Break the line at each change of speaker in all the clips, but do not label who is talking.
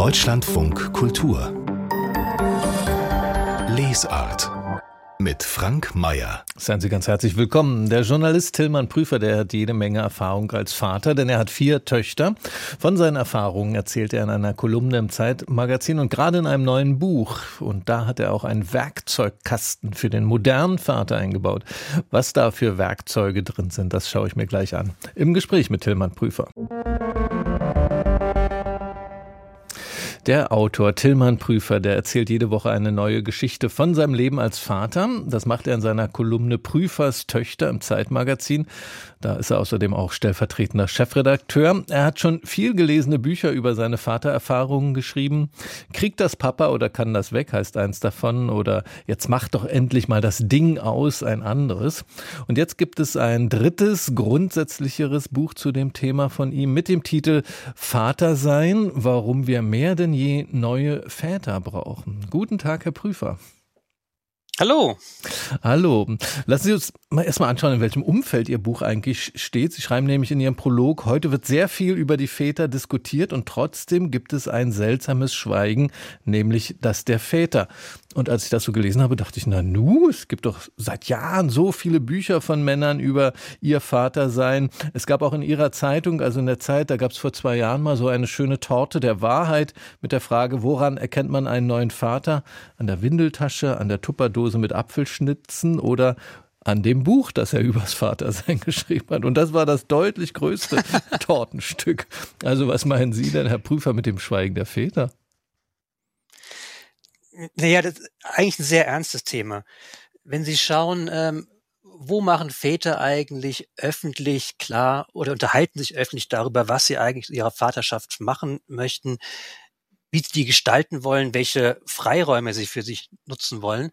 Deutschlandfunk Kultur Lesart mit Frank Mayer.
Seien Sie ganz herzlich willkommen. Der Journalist Tillmann Prüfer, der hat jede Menge Erfahrung als Vater, denn er hat vier Töchter. Von seinen Erfahrungen erzählt er in einer Kolumne im Zeitmagazin und gerade in einem neuen Buch. Und da hat er auch einen Werkzeugkasten für den modernen Vater eingebaut. Was da für Werkzeuge drin sind, das schaue ich mir gleich an. Im Gespräch mit Tillmann Prüfer. Der Autor Tillmann Prüfer, der erzählt jede Woche eine neue Geschichte von seinem Leben als Vater. Das macht er in seiner Kolumne Prüfers Töchter im Zeitmagazin. Da ist er außerdem auch stellvertretender Chefredakteur. Er hat schon viel gelesene Bücher über seine Vatererfahrungen geschrieben. Kriegt das Papa oder kann das weg, heißt eins davon. Oder jetzt macht doch endlich mal das Ding aus, ein anderes. Und jetzt gibt es ein drittes, grundsätzlicheres Buch zu dem Thema von ihm mit dem Titel Vater sein, warum wir mehr denn je neue Väter brauchen. Guten Tag, Herr Prüfer.
Hallo.
Hallo. Lassen Sie uns mal erstmal anschauen, in welchem Umfeld Ihr Buch eigentlich steht. Sie schreiben nämlich in Ihrem Prolog, heute wird sehr viel über die Väter diskutiert und trotzdem gibt es ein seltsames Schweigen, nämlich das der Väter. Und als ich das so gelesen habe, dachte ich, na nu, es gibt doch seit Jahren so viele Bücher von Männern über ihr Vatersein. Es gab auch in ihrer Zeitung, also in der Zeit, da gab es vor zwei Jahren mal so eine schöne Torte der Wahrheit mit der Frage, woran erkennt man einen neuen Vater? An der Windeltasche, an der Tupperdose mit Apfelschnitzen oder an dem Buch, das er übers Vatersein geschrieben hat. Und das war das deutlich größte Tortenstück. Also was meinen Sie denn, Herr Prüfer, mit dem Schweigen der Väter?
Naja, das ist eigentlich ein sehr ernstes Thema. Wenn Sie schauen, ähm, wo machen Väter eigentlich öffentlich klar oder unterhalten sich öffentlich darüber, was sie eigentlich ihrer Vaterschaft machen möchten, wie sie die gestalten wollen, welche Freiräume sie für sich nutzen wollen.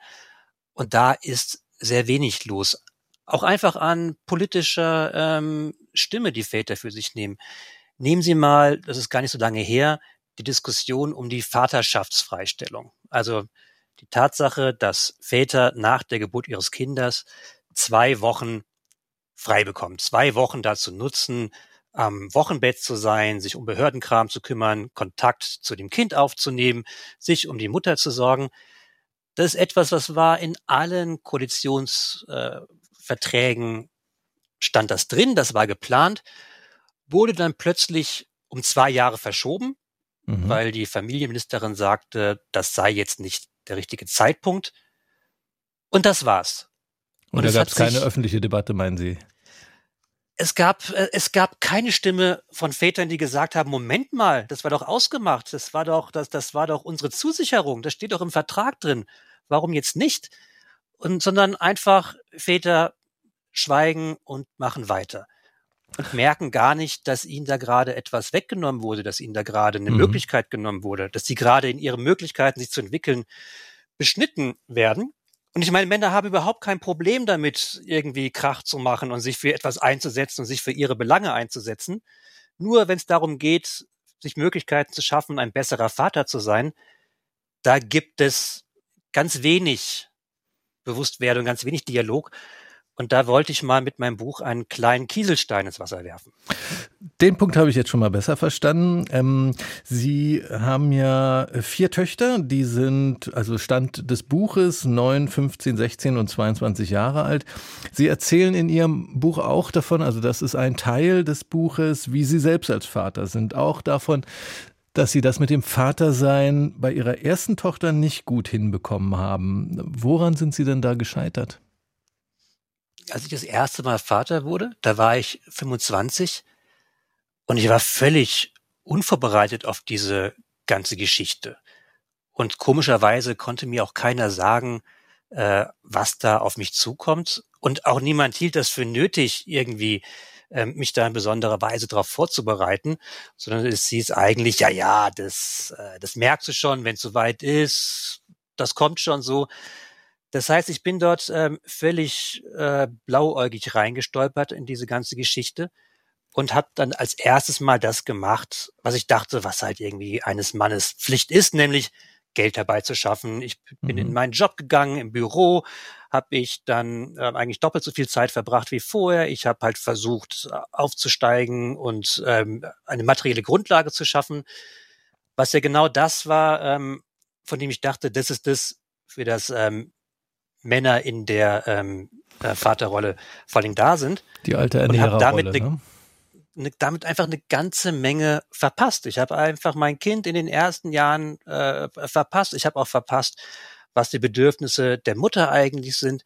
Und da ist sehr wenig los. Auch einfach an politischer ähm, Stimme, die Väter für sich nehmen. Nehmen Sie mal, das ist gar nicht so lange her, die Diskussion um die Vaterschaftsfreistellung. Also die Tatsache, dass Väter nach der Geburt ihres Kindes zwei Wochen frei bekommen, zwei Wochen dazu nutzen, am Wochenbett zu sein, sich um Behördenkram zu kümmern, Kontakt zu dem Kind aufzunehmen, sich um die Mutter zu sorgen. Das ist etwas, was war in allen Koalitionsverträgen äh, stand das drin, das war geplant, wurde dann plötzlich um zwei Jahre verschoben mhm. weil die Familienministerin sagte, das sei jetzt nicht der richtige Zeitpunkt. Und das war's.
Und, Und da gab es keine öffentliche Debatte, meinen Sie?
Es gab, äh, es gab keine Stimme von Vätern, die gesagt haben, Moment mal, das war doch ausgemacht, das war doch, das, das war doch unsere Zusicherung, das steht doch im Vertrag drin. Warum jetzt nicht? Und, sondern einfach Väter schweigen und machen weiter und merken gar nicht, dass ihnen da gerade etwas weggenommen wurde, dass ihnen da gerade eine mhm. Möglichkeit genommen wurde, dass sie gerade in ihren Möglichkeiten, sich zu entwickeln, beschnitten werden. Und ich meine, Männer haben überhaupt kein Problem damit, irgendwie Krach zu machen und sich für etwas einzusetzen und sich für ihre Belange einzusetzen. Nur wenn es darum geht, sich Möglichkeiten zu schaffen, ein besserer Vater zu sein, da gibt es ganz wenig Bewusstwerdung, ganz wenig Dialog. Und da wollte ich mal mit meinem Buch einen kleinen Kieselstein ins Wasser werfen.
Den Punkt habe ich jetzt schon mal besser verstanden. Ähm, Sie haben ja vier Töchter, die sind, also Stand des Buches, 9, 15, 16 und 22 Jahre alt. Sie erzählen in Ihrem Buch auch davon, also das ist ein Teil des Buches, wie Sie selbst als Vater sind. Auch davon, dass Sie das mit dem Vatersein bei Ihrer ersten Tochter nicht gut hinbekommen haben. Woran sind Sie denn da gescheitert?
Als ich das erste Mal Vater wurde, da war ich 25 und ich war völlig unvorbereitet auf diese ganze Geschichte. Und komischerweise konnte mir auch keiner sagen, äh, was da auf mich zukommt. Und auch niemand hielt das für nötig, irgendwie äh, mich da in besonderer Weise darauf vorzubereiten, sondern es hieß eigentlich, ja, ja, das, äh, das merkst du schon, wenn es soweit ist, das kommt schon so. Das heißt, ich bin dort ähm, völlig äh, blauäugig reingestolpert in diese ganze Geschichte und habe dann als erstes mal das gemacht, was ich dachte, was halt irgendwie eines Mannes Pflicht ist, nämlich Geld herbeizuschaffen. Ich bin mhm. in meinen Job gegangen im Büro, habe ich dann äh, eigentlich doppelt so viel Zeit verbracht wie vorher. Ich habe halt versucht aufzusteigen und ähm, eine materielle Grundlage zu schaffen. was ja genau das war, ähm, von dem ich dachte, das ist das, für das ähm, Männer in der ähm, äh, Vaterrolle vor allem da sind.
Die alte Ernährerrolle, ne?
ne, damit einfach eine ganze Menge verpasst. Ich habe einfach mein Kind in den ersten Jahren äh, verpasst. Ich habe auch verpasst, was die Bedürfnisse der Mutter eigentlich sind,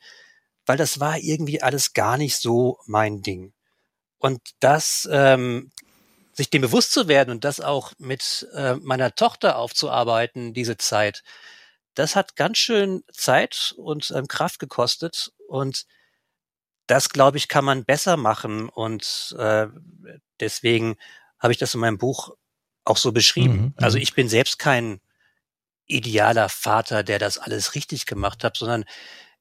weil das war irgendwie alles gar nicht so mein Ding. Und das, ähm, sich dem bewusst zu werden und das auch mit äh, meiner Tochter aufzuarbeiten, diese Zeit, das hat ganz schön Zeit und ähm, Kraft gekostet und das, glaube ich, kann man besser machen und äh, deswegen habe ich das in meinem Buch auch so beschrieben. Mhm, also mhm. ich bin selbst kein idealer Vater, der das alles richtig gemacht hat, sondern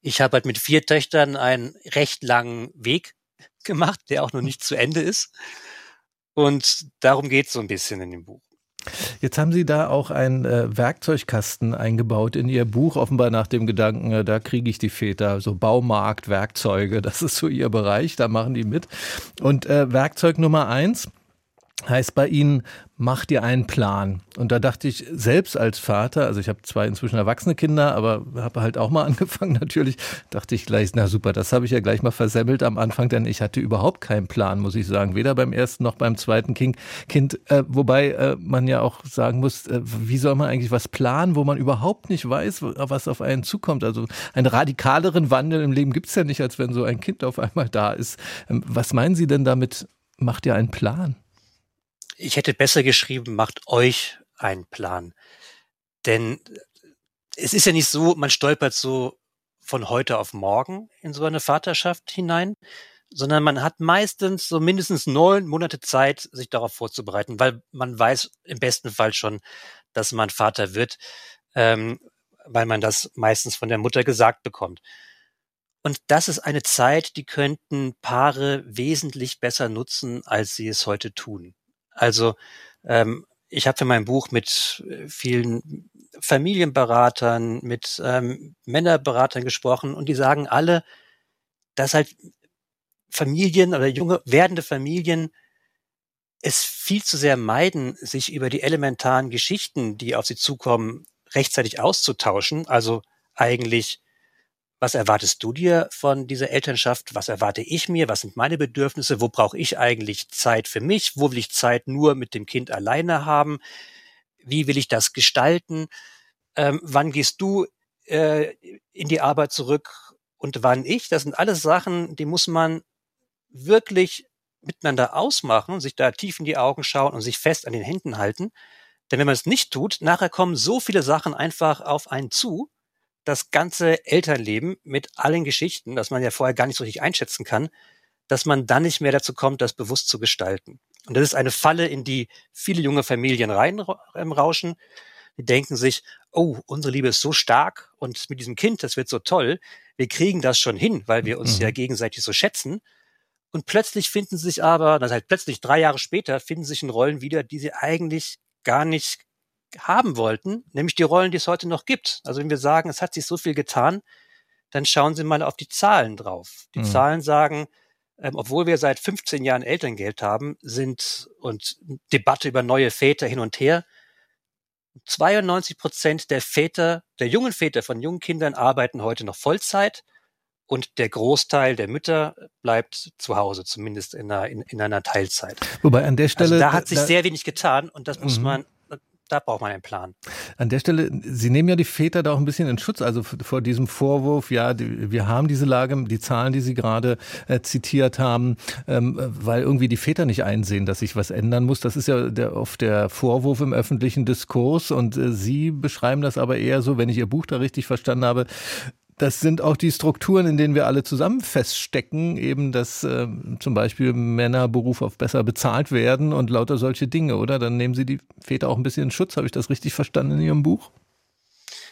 ich habe halt mit vier Töchtern einen recht langen Weg gemacht, der auch noch nicht zu Ende ist. Und darum geht es so ein bisschen in dem Buch.
Jetzt haben Sie da auch einen äh, Werkzeugkasten eingebaut in Ihr Buch, offenbar nach dem Gedanken, äh, da kriege ich die Väter, so Baumarkt, Werkzeuge, das ist so Ihr Bereich, da machen die mit. Und äh, Werkzeug Nummer eins heißt bei Ihnen mach dir einen Plan. Und da dachte ich selbst als Vater, also ich habe zwei inzwischen erwachsene Kinder, aber habe halt auch mal angefangen natürlich, dachte ich gleich, na super, das habe ich ja gleich mal versemmelt am Anfang, denn ich hatte überhaupt keinen Plan, muss ich sagen, weder beim ersten noch beim zweiten Kind. kind äh, wobei äh, man ja auch sagen muss, äh, wie soll man eigentlich was planen, wo man überhaupt nicht weiß, was auf einen zukommt. Also einen radikaleren Wandel im Leben gibt's ja nicht, als wenn so ein Kind auf einmal da ist. Ähm, was meinen Sie denn damit, macht ihr einen Plan?
Ich hätte besser geschrieben, macht euch einen Plan. Denn es ist ja nicht so, man stolpert so von heute auf morgen in so eine Vaterschaft hinein, sondern man hat meistens so mindestens neun Monate Zeit, sich darauf vorzubereiten, weil man weiß im besten Fall schon, dass man Vater wird, ähm, weil man das meistens von der Mutter gesagt bekommt. Und das ist eine Zeit, die könnten Paare wesentlich besser nutzen, als sie es heute tun. Also ähm, ich habe für mein Buch mit äh, vielen Familienberatern, mit ähm, Männerberatern gesprochen und die sagen alle, dass halt Familien oder junge werdende Familien es viel zu sehr meiden, sich über die elementaren Geschichten, die auf sie zukommen, rechtzeitig auszutauschen. Also eigentlich was erwartest du dir von dieser Elternschaft? Was erwarte ich mir? Was sind meine Bedürfnisse? Wo brauche ich eigentlich Zeit für mich? Wo will ich Zeit nur mit dem Kind alleine haben? Wie will ich das gestalten? Ähm, wann gehst du äh, in die Arbeit zurück und wann ich? Das sind alles Sachen, die muss man wirklich miteinander ausmachen, sich da tief in die Augen schauen und sich fest an den Händen halten. Denn wenn man es nicht tut, nachher kommen so viele Sachen einfach auf einen zu, das ganze Elternleben mit allen Geschichten, dass man ja vorher gar nicht so richtig einschätzen kann, dass man dann nicht mehr dazu kommt, das bewusst zu gestalten. Und das ist eine Falle, in die viele junge Familien reinrauschen. Die denken sich, oh, unsere Liebe ist so stark und mit diesem Kind, das wird so toll. Wir kriegen das schon hin, weil wir uns mhm. ja gegenseitig so schätzen. Und plötzlich finden sie sich aber, das heißt plötzlich drei Jahre später, finden sich in Rollen wieder, die sie eigentlich gar nicht haben wollten, nämlich die Rollen, die es heute noch gibt. Also wenn wir sagen, es hat sich so viel getan, dann schauen Sie mal auf die Zahlen drauf. Die mhm. Zahlen sagen, ähm, obwohl wir seit 15 Jahren Elterngeld haben, sind und Debatte über neue Väter hin und her, 92 Prozent der Väter, der jungen Väter von jungen Kindern arbeiten heute noch Vollzeit und der Großteil der Mütter bleibt zu Hause, zumindest in einer, in, in einer Teilzeit.
Wobei an der also Stelle.
Also da hat sich da, sehr wenig getan und das muss mhm. man da braucht man einen Plan.
An der Stelle, Sie nehmen ja die Väter da auch ein bisschen in Schutz, also vor diesem Vorwurf, ja, die, wir haben diese Lage, die Zahlen, die Sie gerade äh, zitiert haben, ähm, weil irgendwie die Väter nicht einsehen, dass sich was ändern muss. Das ist ja der, oft der Vorwurf im öffentlichen Diskurs und äh, Sie beschreiben das aber eher so, wenn ich Ihr Buch da richtig verstanden habe, das sind auch die Strukturen, in denen wir alle zusammen feststecken, eben, dass äh, zum Beispiel Männer beruflich besser bezahlt werden und lauter solche Dinge, oder? Dann nehmen Sie die Väter auch ein bisschen in Schutz. Habe ich das richtig verstanden in Ihrem Buch?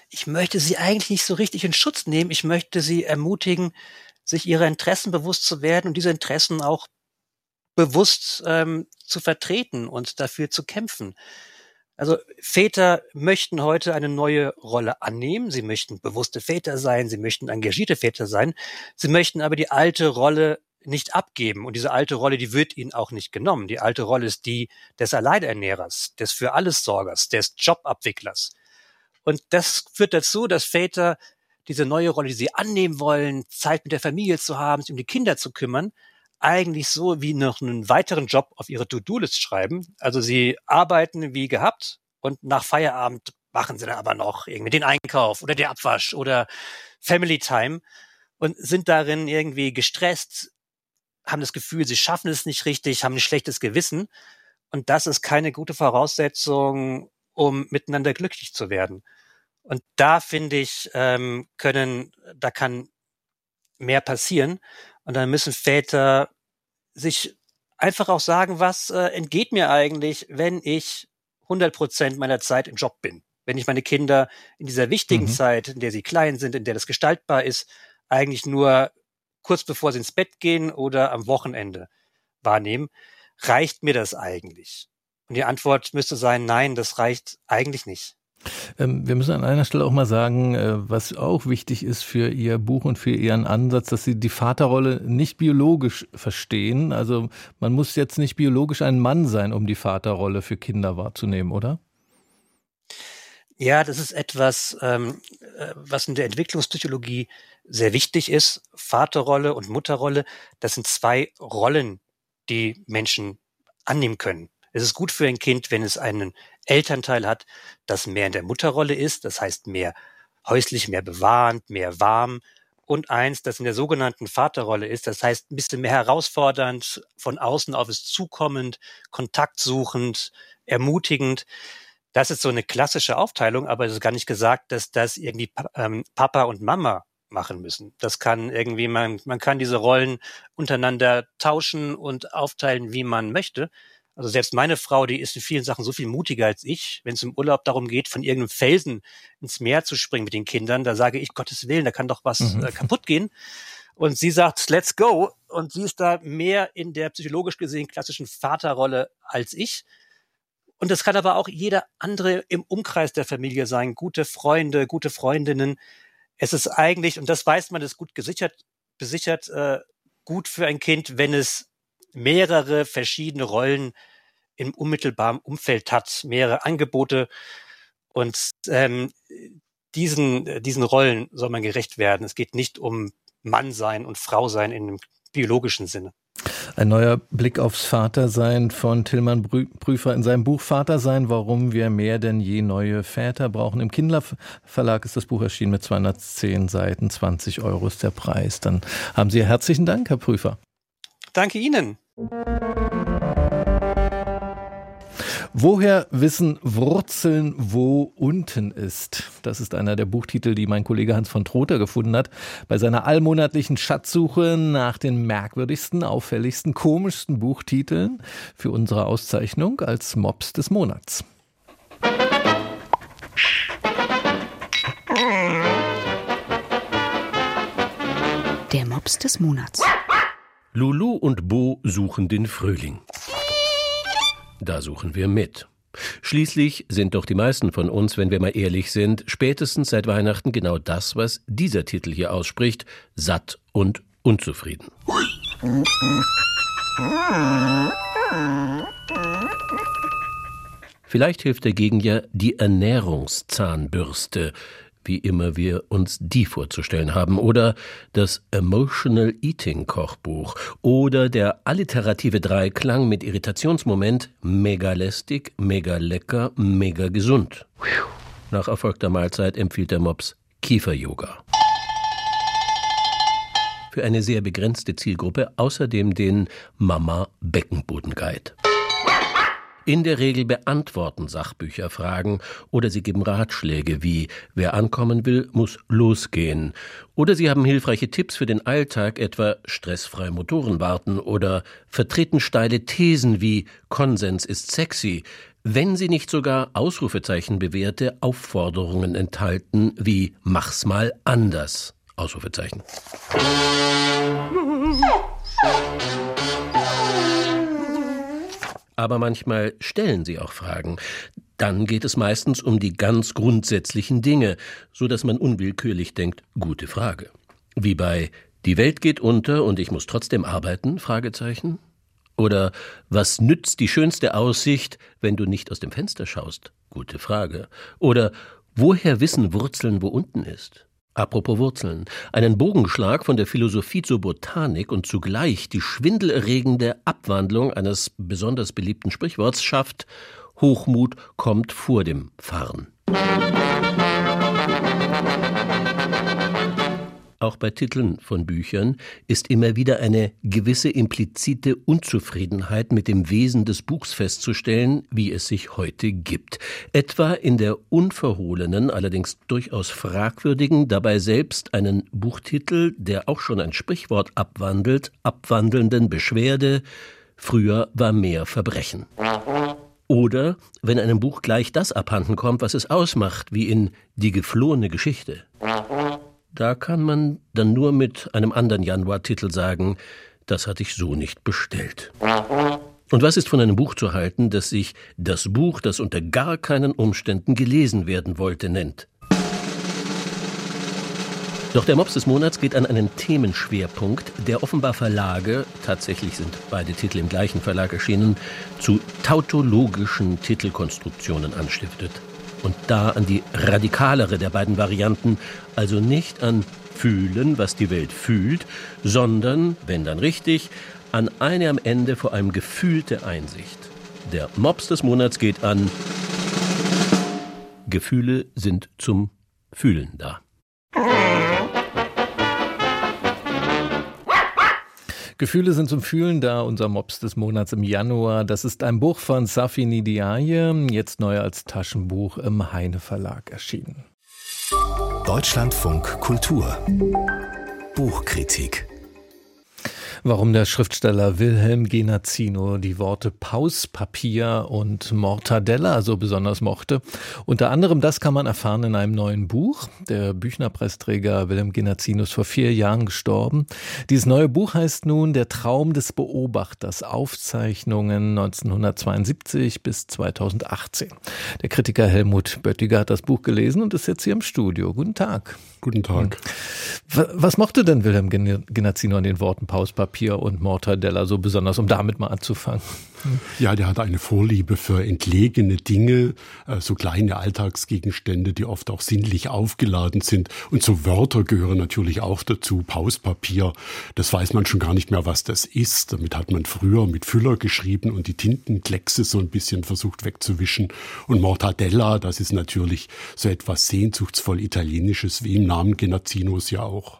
Ich möchte sie eigentlich nicht so richtig in Schutz nehmen. Ich möchte sie ermutigen, sich ihrer Interessen bewusst zu werden und diese Interessen auch bewusst ähm, zu vertreten und dafür zu kämpfen. Also Väter möchten heute eine neue Rolle annehmen. Sie möchten bewusste Väter sein. Sie möchten engagierte Väter sein. Sie möchten aber die alte Rolle nicht abgeben. Und diese alte Rolle, die wird ihnen auch nicht genommen. Die alte Rolle ist die des Alleinernährers, des für alles Sorgers, des Jobabwicklers. Und das führt dazu, dass Väter diese neue Rolle, die sie annehmen wollen, Zeit mit der Familie zu haben, sich um die Kinder zu kümmern, eigentlich so wie noch einen weiteren Job auf ihre To-Do-List schreiben. Also sie arbeiten wie gehabt und nach Feierabend machen sie dann aber noch irgendwie den Einkauf oder der Abwasch oder Family Time und sind darin irgendwie gestresst, haben das Gefühl, sie schaffen es nicht richtig, haben ein schlechtes Gewissen. Und das ist keine gute Voraussetzung, um miteinander glücklich zu werden. Und da finde ich, ähm, können, da kann mehr passieren. Und dann müssen Väter sich einfach auch sagen, was äh, entgeht mir eigentlich, wenn ich 100 Prozent meiner Zeit im Job bin. Wenn ich meine Kinder in dieser wichtigen mhm. Zeit, in der sie klein sind, in der das gestaltbar ist, eigentlich nur kurz bevor sie ins Bett gehen oder am Wochenende wahrnehmen. Reicht mir das eigentlich? Und die Antwort müsste sein, nein, das reicht eigentlich nicht.
Ähm, wir müssen an einer Stelle auch mal sagen, äh, was auch wichtig ist für Ihr Buch und für Ihren Ansatz, dass Sie die Vaterrolle nicht biologisch verstehen. Also man muss jetzt nicht biologisch ein Mann sein, um die Vaterrolle für Kinder wahrzunehmen, oder?
Ja, das ist etwas, ähm, äh, was in der Entwicklungspsychologie sehr wichtig ist. Vaterrolle und Mutterrolle, das sind zwei Rollen, die Menschen annehmen können. Es ist gut für ein Kind, wenn es einen Elternteil hat, das mehr in der Mutterrolle ist, das heißt mehr häuslich, mehr bewahrend, mehr warm und eins, das in der sogenannten Vaterrolle ist, das heißt ein bisschen mehr herausfordernd, von außen auf es zukommend, kontaktsuchend, ermutigend. Das ist so eine klassische Aufteilung, aber es ist gar nicht gesagt, dass das irgendwie ähm, Papa und Mama machen müssen. Das kann irgendwie, man, man kann diese Rollen untereinander tauschen und aufteilen, wie man möchte. Also selbst meine Frau, die ist in vielen Sachen so viel mutiger als ich. Wenn es im Urlaub darum geht, von irgendeinem Felsen ins Meer zu springen mit den Kindern, da sage ich, Gottes Willen, da kann doch was mhm. äh, kaputt gehen. Und sie sagt, let's go. Und sie ist da mehr in der psychologisch gesehen klassischen Vaterrolle als ich. Und das kann aber auch jeder andere im Umkreis der Familie sein. Gute Freunde, gute Freundinnen. Es ist eigentlich, und das weiß man, ist gut gesichert, besichert, äh, gut für ein Kind, wenn es mehrere verschiedene Rollen im unmittelbaren Umfeld hat, mehrere Angebote und ähm, diesen, diesen Rollen soll man gerecht werden. Es geht nicht um Mann sein und Frau sein in einem biologischen Sinne.
Ein neuer Blick aufs Vatersein von Tillmann Prüfer in seinem Buch Vatersein, warum wir mehr denn je neue Väter brauchen. Im Kindler Verlag ist das Buch erschienen mit 210 Seiten, 20 Euro ist der Preis. Dann haben Sie herzlichen Dank, Herr Prüfer.
Danke Ihnen.
Woher wissen Wurzeln, wo unten ist? Das ist einer der Buchtitel, die mein Kollege Hans von Trother gefunden hat bei seiner allmonatlichen Schatzsuche nach den merkwürdigsten, auffälligsten, komischsten Buchtiteln für unsere Auszeichnung als Mops des Monats.
Der Mops des Monats.
Lulu und Bo suchen den Frühling. Da suchen wir mit. Schließlich sind doch die meisten von uns, wenn wir mal ehrlich sind, spätestens seit Weihnachten genau das, was dieser Titel hier ausspricht, satt und unzufrieden. Vielleicht hilft dagegen ja die Ernährungszahnbürste, wie immer wir uns die vorzustellen haben, oder das Emotional Eating Kochbuch oder der alliterative Dreiklang mit Irritationsmoment mega lästig, mega lecker, mega gesund. Nach erfolgter Mahlzeit empfiehlt der Mops Kiefer-Yoga. Für eine sehr begrenzte Zielgruppe außerdem den Mama Beckenboden Guide. In der Regel beantworten Sachbücher Fragen oder sie geben Ratschläge wie wer ankommen will, muss losgehen. Oder sie haben hilfreiche Tipps für den Alltag, etwa stressfrei Motoren warten oder vertreten steile Thesen wie Konsens ist sexy, wenn sie nicht sogar Ausrufezeichen bewährte Aufforderungen enthalten wie mach's mal anders. Ausrufezeichen. aber manchmal stellen sie auch Fragen. Dann geht es meistens um die ganz grundsätzlichen Dinge, so dass man unwillkürlich denkt, gute Frage. Wie bei Die Welt geht unter und ich muss trotzdem arbeiten? Fragezeichen. Oder was nützt die schönste Aussicht, wenn du nicht aus dem Fenster schaust? Gute Frage. Oder woher wissen Wurzeln, wo unten ist? Apropos Wurzeln. Einen Bogenschlag von der Philosophie zur Botanik und zugleich die schwindelerregende Abwandlung eines besonders beliebten Sprichworts schafft Hochmut kommt vor dem Fahren. Bei Titeln von Büchern ist immer wieder eine gewisse implizite Unzufriedenheit mit dem Wesen des Buchs festzustellen, wie es sich heute gibt. Etwa in der unverhohlenen, allerdings durchaus fragwürdigen, dabei selbst einen Buchtitel, der auch schon ein Sprichwort abwandelt, abwandelnden Beschwerde Früher war mehr Verbrechen. Oder wenn einem Buch gleich das abhanden kommt, was es ausmacht, wie in Die geflohene Geschichte. Da kann man dann nur mit einem anderen Januartitel sagen, das hatte ich so nicht bestellt. Und was ist von einem Buch zu halten, das sich das Buch, das unter gar keinen Umständen gelesen werden wollte, nennt? Doch der Mops des Monats geht an einen Themenschwerpunkt, der offenbar Verlage, tatsächlich sind beide Titel im gleichen Verlag erschienen, zu tautologischen Titelkonstruktionen anstiftet und da an die radikalere der beiden Varianten, also nicht an fühlen, was die Welt fühlt, sondern, wenn dann richtig, an eine am Ende vor allem gefühlte Einsicht. Der Mops des Monats geht an Gefühle sind zum Fühlen da.
Gefühle sind zum Fühlen da, unser Mops des Monats im Januar. Das ist ein Buch von Safi Nidiaye, jetzt neu als Taschenbuch im Heine Verlag erschienen.
Deutschlandfunk Kultur Buchkritik
warum der Schriftsteller Wilhelm Genazzino die Worte Pauspapier und Mortadella so besonders mochte. Unter anderem das kann man erfahren in einem neuen Buch. Der Büchnerpreisträger Wilhelm Genazzino ist vor vier Jahren gestorben. Dieses neue Buch heißt nun Der Traum des Beobachters, Aufzeichnungen 1972 bis 2018. Der Kritiker Helmut Böttiger hat das Buch gelesen und ist jetzt hier im Studio. Guten Tag.
Guten Tag.
Was mochte denn Wilhelm Genazzino an den Worten Pauspapier und Mortadella so besonders, um damit mal anzufangen?
Ja, der hatte eine Vorliebe für entlegene Dinge, äh, so kleine Alltagsgegenstände, die oft auch sinnlich aufgeladen sind. Und so Wörter gehören natürlich auch dazu. Pauspapier, das weiß man schon gar nicht mehr, was das ist. Damit hat man früher mit Füller geschrieben und die Tintenkleckse so ein bisschen versucht wegzuwischen. Und Mortadella, das ist natürlich so etwas sehnsuchtsvoll Italienisches, wie im Namen Genazzinos ja auch.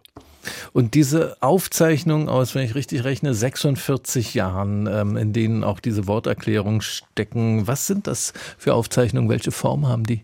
Und diese Aufzeichnung aus, wenn ich richtig rechne, 46 Jahren, ähm, in denen auch diese Worterklärungen stecken, was sind das für Aufzeichnungen? Welche Form haben die?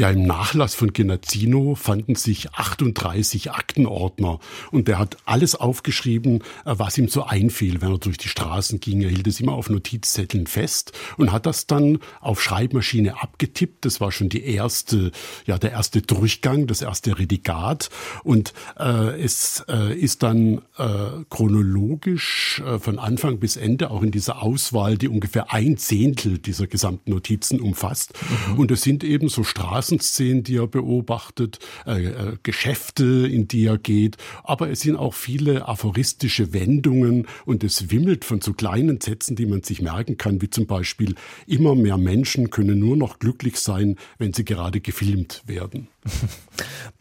Ja, im Nachlass von Genazzino fanden sich 38 Aktenordner und der hat alles aufgeschrieben, äh, was ihm so einfiel, wenn er durch die Straßen ging. Er hielt es immer auf Notizzetteln fest und hat das dann auf Schreibmaschine abgetippt. Das war schon die erste, ja, der erste Durchgang, das erste Redigat und äh, es äh, ist dann äh, chronologisch äh, von Anfang bis Ende auch in dieser Auswahl, die ungefähr ein Zehntel dieser gesamten Notizen umfasst. Mhm. Und es sind eben so Straßen Straßenszenen, die er beobachtet, äh, äh, Geschäfte, in die er geht, aber es sind auch viele aphoristische Wendungen und es wimmelt von so kleinen Sätzen, die man sich merken kann, wie zum Beispiel immer mehr Menschen können nur noch glücklich sein, wenn sie gerade gefilmt werden.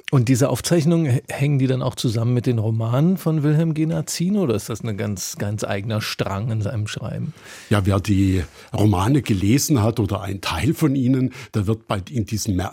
Und diese Aufzeichnungen hängen die dann auch zusammen mit den Romanen von Wilhelm Genazzino oder ist das ein ganz, ganz eigener Strang in seinem Schreiben?
Ja, wer die Romane gelesen hat oder ein Teil von ihnen, da wird bei, in diesem äh,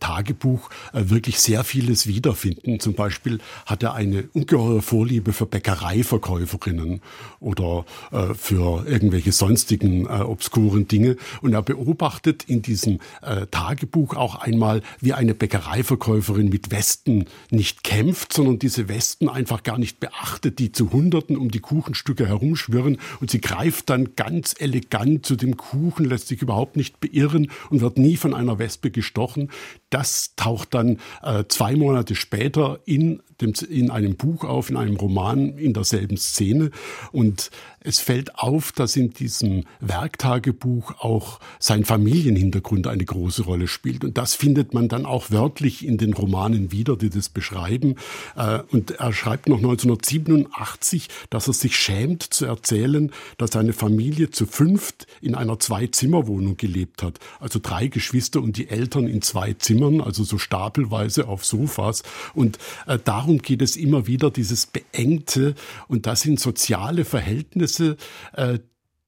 Tagebuch äh, wirklich sehr vieles wiederfinden. Zum Beispiel hat er eine ungeheure Vorliebe für Bäckereiverkäuferinnen oder äh, für irgendwelche sonstigen äh, obskuren Dinge. Und er beobachtet in diesem äh, Tagebuch auch einmal, wie eine Bäckereiverkäuferin mit Westen nicht kämpft, sondern diese Westen einfach gar nicht beachtet, die zu Hunderten um die Kuchenstücke herumschwirren und sie greift dann ganz elegant zu dem Kuchen, lässt sich überhaupt nicht beirren und wird nie von einer Wespe gestochen. Das taucht dann äh, zwei Monate später in, in einem Buch auf, in einem Roman in derselben Szene und Es fällt auf, dass in diesem Werktagebuch auch sein Familienhintergrund eine große Rolle spielt. Und das findet man dann auch wörtlich in den Romanen wieder, die das beschreiben. Äh, und er schreibt noch 1987, dass er sich schämt zu erzählen, dass seine Familie zu fünft in einer Zwei-Zimmer-Wohnung gelebt hat. Also drei Geschwister und die Eltern in zwei Zimmern, also so stapelweise auf Sofas. Und äh, darum geht es immer wieder, dieses Beengte. Und das sind soziale Verhältnisse, äh,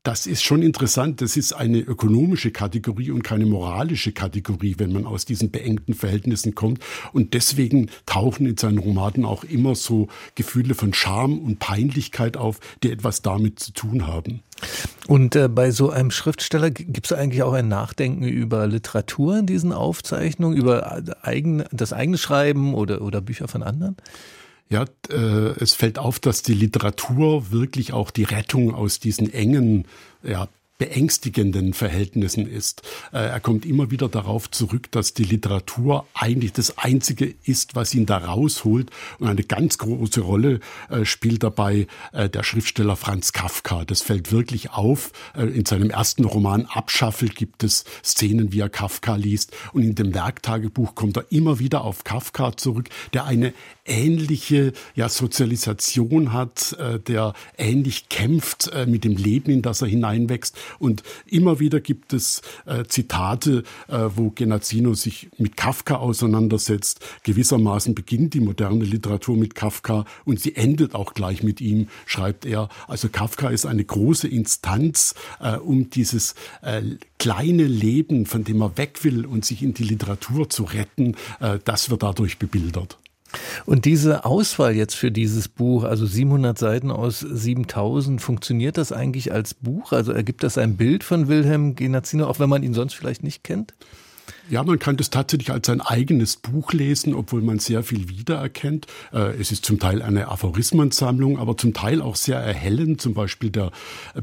das ist schon interessant. Das ist eine ökonomische Kategorie und keine moralische Kategorie, wenn man aus diesen beengten Verhältnissen kommt. Und deswegen tauchen in seinen Romanen auch immer so Gefühle von Scham und Peinlichkeit auf, die etwas damit zu tun haben.
Und äh, bei so einem Schriftsteller gibt es eigentlich auch ein Nachdenken über Literatur in diesen Aufzeichnungen, über eigen, das eigene Schreiben oder, oder Bücher von anderen?
Ja, äh, es fällt auf, dass die Literatur wirklich auch die Rettung aus diesen engen ja, beängstigenden Verhältnissen ist. Äh, er kommt immer wieder darauf zurück, dass die Literatur eigentlich das Einzige ist, was ihn da rausholt. Und eine ganz große Rolle äh, spielt dabei äh, der Schriftsteller Franz Kafka. Das fällt wirklich auf. In seinem ersten Roman Abschaffel gibt es Szenen, wie er Kafka liest. Und in dem Werktagebuch kommt er immer wieder auf Kafka zurück, der eine ähnliche ja, Sozialisation hat, der ähnlich kämpft mit dem Leben, in das er hineinwächst und immer wieder gibt es äh, Zitate, äh, wo Genazzino sich mit Kafka auseinandersetzt. Gewissermaßen beginnt die moderne Literatur mit Kafka und sie endet auch gleich mit ihm, schreibt er. Also Kafka ist eine große Instanz, äh, um dieses äh, kleine Leben, von dem er weg will und sich in die Literatur zu retten, äh, das wird dadurch bebildert.
Und diese Auswahl jetzt für dieses Buch, also 700 Seiten aus 7000, funktioniert das eigentlich als Buch? Also ergibt das ein Bild von Wilhelm Genazzino, auch wenn man ihn sonst vielleicht nicht kennt?
Ja, man kann das tatsächlich als ein eigenes Buch lesen, obwohl man sehr viel wiedererkennt. Äh, es ist zum Teil eine Aphorismensammlung, aber zum Teil auch sehr erhellend. Zum Beispiel der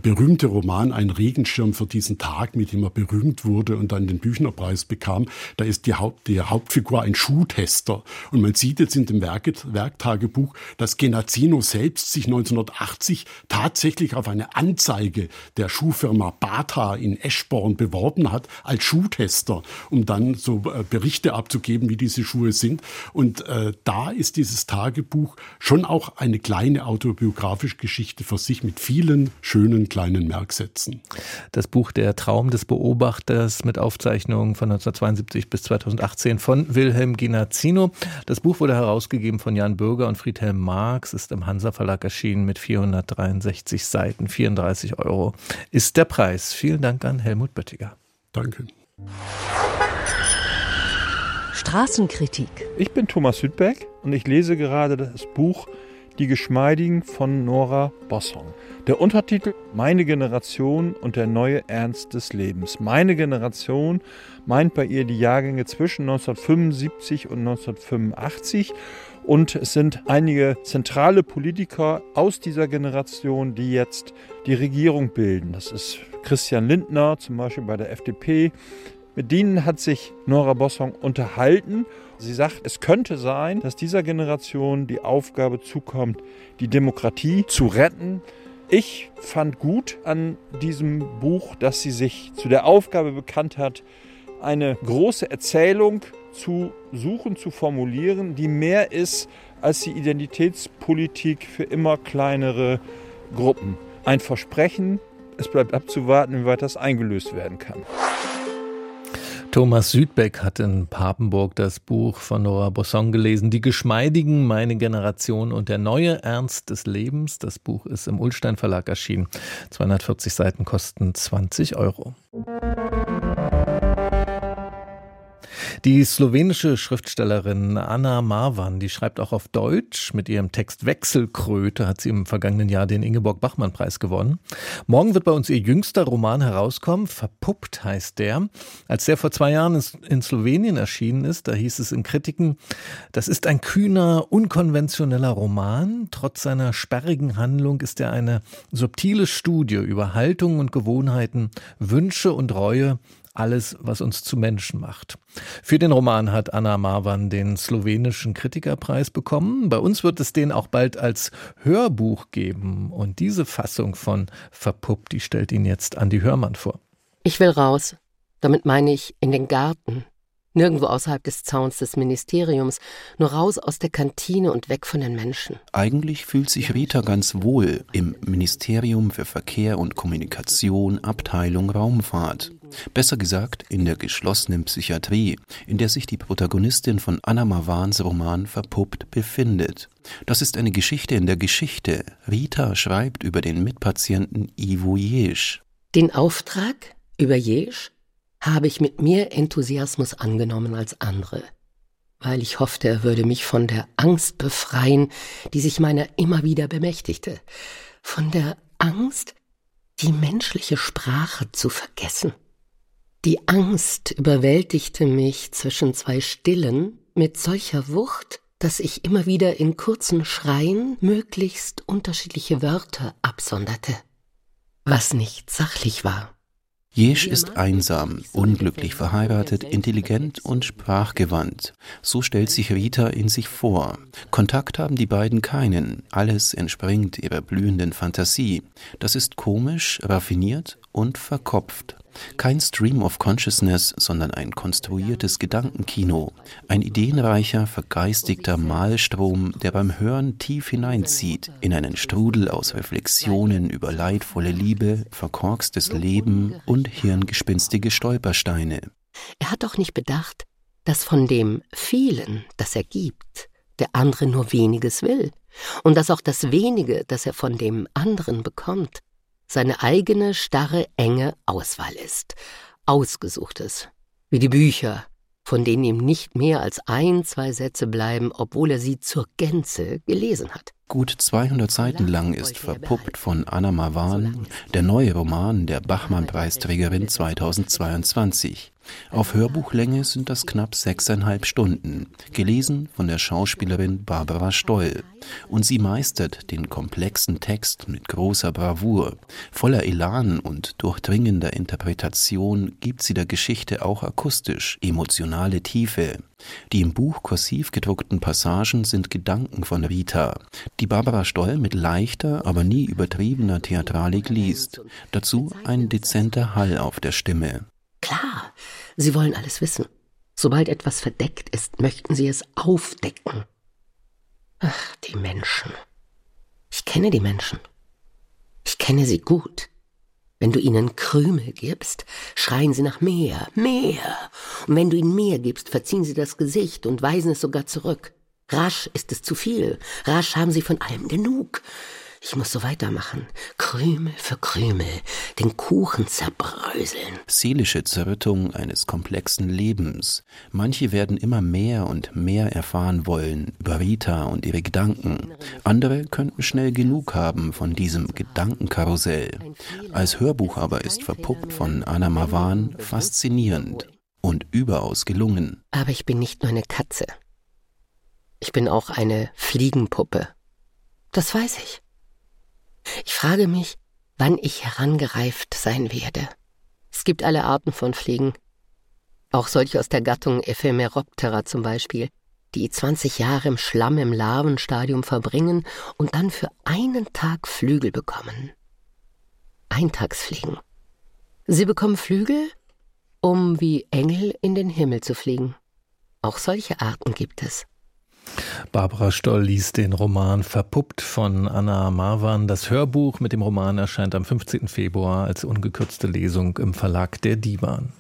berühmte Roman Ein Regenschirm für diesen Tag, mit dem er berühmt wurde und dann den Büchnerpreis bekam. Da ist die, Haupt, die Hauptfigur ein Schuhtester. Und man sieht jetzt in dem Werk, Werktagebuch, dass Genazzino selbst sich 1980 tatsächlich auf eine Anzeige der Schuhfirma Bata in Eschborn beworben hat als Schuhtester, um dann dann so äh, Berichte abzugeben, wie diese Schuhe sind. Und äh, da ist dieses Tagebuch schon auch eine kleine autobiografische Geschichte für sich mit vielen schönen kleinen Merksätzen.
Das Buch Der Traum des Beobachters mit Aufzeichnungen von 1972 bis 2018 von Wilhelm Ginazzino. Das Buch wurde herausgegeben von Jan Bürger und Friedhelm Marx, ist im Hansa Verlag erschienen mit 463 Seiten, 34 Euro ist der Preis. Vielen Dank an Helmut Böttiger.
Danke.
Straßenkritik.
Ich bin Thomas Südbeck und ich lese gerade das Buch Die Geschmeidigen von Nora Bossong. Der Untertitel Meine Generation und der neue Ernst des Lebens. Meine Generation meint bei ihr die Jahrgänge zwischen 1975 und 1985 und es sind einige zentrale Politiker aus dieser Generation, die jetzt die Regierung bilden. Das ist Christian Lindner zum Beispiel bei der FDP, mit denen hat sich Nora Bossong unterhalten. Sie sagt, es könnte sein, dass dieser Generation die Aufgabe zukommt, die Demokratie zu retten. Ich fand gut an diesem Buch, dass sie sich zu der Aufgabe bekannt hat, eine große Erzählung zu suchen, zu formulieren, die mehr ist als die Identitätspolitik für immer kleinere Gruppen. Ein Versprechen, es bleibt abzuwarten, wie weit das eingelöst werden kann.
Thomas Südbeck hat in Papenburg das Buch von Nora Bosson gelesen, Die Geschmeidigen, meine Generation und der neue Ernst des Lebens. Das Buch ist im Ulstein Verlag erschienen. 240 Seiten kosten 20 Euro. Die slowenische Schriftstellerin Anna Marwan, die schreibt auch auf Deutsch. Mit ihrem Text Wechselkröte hat sie im vergangenen Jahr den Ingeborg Bachmann Preis gewonnen. Morgen wird bei uns ihr jüngster Roman herauskommen. Verpuppt heißt der. Als der vor zwei Jahren in Slowenien erschienen ist, da hieß es in Kritiken, das ist ein kühner, unkonventioneller Roman. Trotz seiner sperrigen Handlung ist er eine subtile Studie über Haltungen und Gewohnheiten, Wünsche und Reue alles, was uns zu Menschen macht. Für den Roman hat Anna Marwan den slowenischen Kritikerpreis bekommen. Bei uns wird es den auch bald als Hörbuch geben. Und diese Fassung von Verpuppt, die stellt ihn jetzt Andi Hörmann vor.
Ich will raus. Damit meine ich in den Garten, Nirgendwo außerhalb des Zauns des Ministeriums, nur raus aus der Kantine und weg von den Menschen.
Eigentlich fühlt sich Rita ganz wohl im Ministerium für Verkehr und Kommunikation, Abteilung Raumfahrt. Besser gesagt in der geschlossenen Psychiatrie, in der sich die Protagonistin von Anna Mavans Roman Verpuppt befindet. Das ist eine Geschichte in der Geschichte. Rita schreibt über den Mitpatienten Ivo Jesch.
Den Auftrag über Jesch habe ich mit mehr Enthusiasmus angenommen als andere, weil ich hoffte, er würde mich von der Angst befreien, die sich meiner immer wieder bemächtigte, von der Angst, die menschliche Sprache zu vergessen. Die Angst überwältigte mich zwischen zwei Stillen mit solcher Wucht, dass ich immer wieder in kurzen Schreien möglichst unterschiedliche Wörter absonderte, was nicht sachlich war.
Jesch ist einsam, unglücklich verheiratet, intelligent und sprachgewandt. So stellt sich Rita in sich vor. Kontakt haben die beiden keinen. Alles entspringt ihrer blühenden Fantasie. Das ist komisch, raffiniert und verkopft. Kein Stream of Consciousness, sondern ein konstruiertes Gedankenkino. Ein ideenreicher, vergeistigter Malstrom, der beim Hören tief hineinzieht in einen Strudel aus Reflexionen über leidvolle Liebe, verkorkstes Leben und hirngespinstige Stolpersteine.
Er hat doch nicht bedacht, dass von dem vielen, das er gibt, der andere nur weniges will, und dass auch das wenige, das er von dem anderen bekommt, seine eigene starre, enge Auswahl ist. Ausgesuchtes. Wie die Bücher, von denen ihm nicht mehr als ein, zwei Sätze bleiben, obwohl er sie zur Gänze gelesen hat.
Gut 200 Seiten lang ist Verpuppt von Anna Mavan der neue Roman der Bachmann-Preisträgerin 2022. Auf Hörbuchlänge sind das knapp sechseinhalb Stunden, gelesen von der Schauspielerin Barbara Stoll. Und sie meistert den komplexen Text mit großer Bravour. Voller Elan und durchdringender Interpretation gibt sie der Geschichte auch akustisch emotionale Tiefe. Die im Buch kursiv gedruckten Passagen sind Gedanken von Rita, die Barbara Stoll mit leichter, aber nie übertriebener Theatralik liest. Dazu ein dezenter Hall auf der Stimme.
Klar, Sie wollen alles wissen. Sobald etwas verdeckt ist, möchten Sie es aufdecken. Ach, die Menschen. Ich kenne die Menschen. Ich kenne sie gut. Wenn du ihnen Krümel gibst, schreien sie nach mehr, mehr. Und wenn du ihnen mehr gibst, verziehen sie das Gesicht und weisen es sogar zurück. Rasch ist es zu viel. Rasch haben sie von allem genug. Ich muss so weitermachen. Krümel für Krümel, den Kuchen zerbröseln.
Seelische Zerrüttung eines komplexen Lebens. Manche werden immer mehr und mehr erfahren wollen über Rita und ihre Gedanken. Andere könnten schnell genug haben von diesem Gedankenkarussell. Als Hörbuch aber ist verpuppt von Anna Mavan faszinierend und überaus gelungen.
Aber ich bin nicht nur eine Katze. Ich bin auch eine Fliegenpuppe. Das weiß ich. Ich frage mich, wann ich herangereift sein werde. Es gibt alle Arten von Fliegen. Auch solche aus der Gattung Ephemeroptera zum Beispiel, die 20 Jahre im Schlamm im Larvenstadium verbringen und dann für einen Tag Flügel bekommen. Eintagsfliegen. Sie bekommen Flügel, um wie Engel in den Himmel zu fliegen. Auch solche Arten gibt es.
Barbara Stoll liest den Roman Verpuppt von Anna Marwan. Das Hörbuch mit dem Roman erscheint am 15. Februar als ungekürzte Lesung im Verlag der Divan.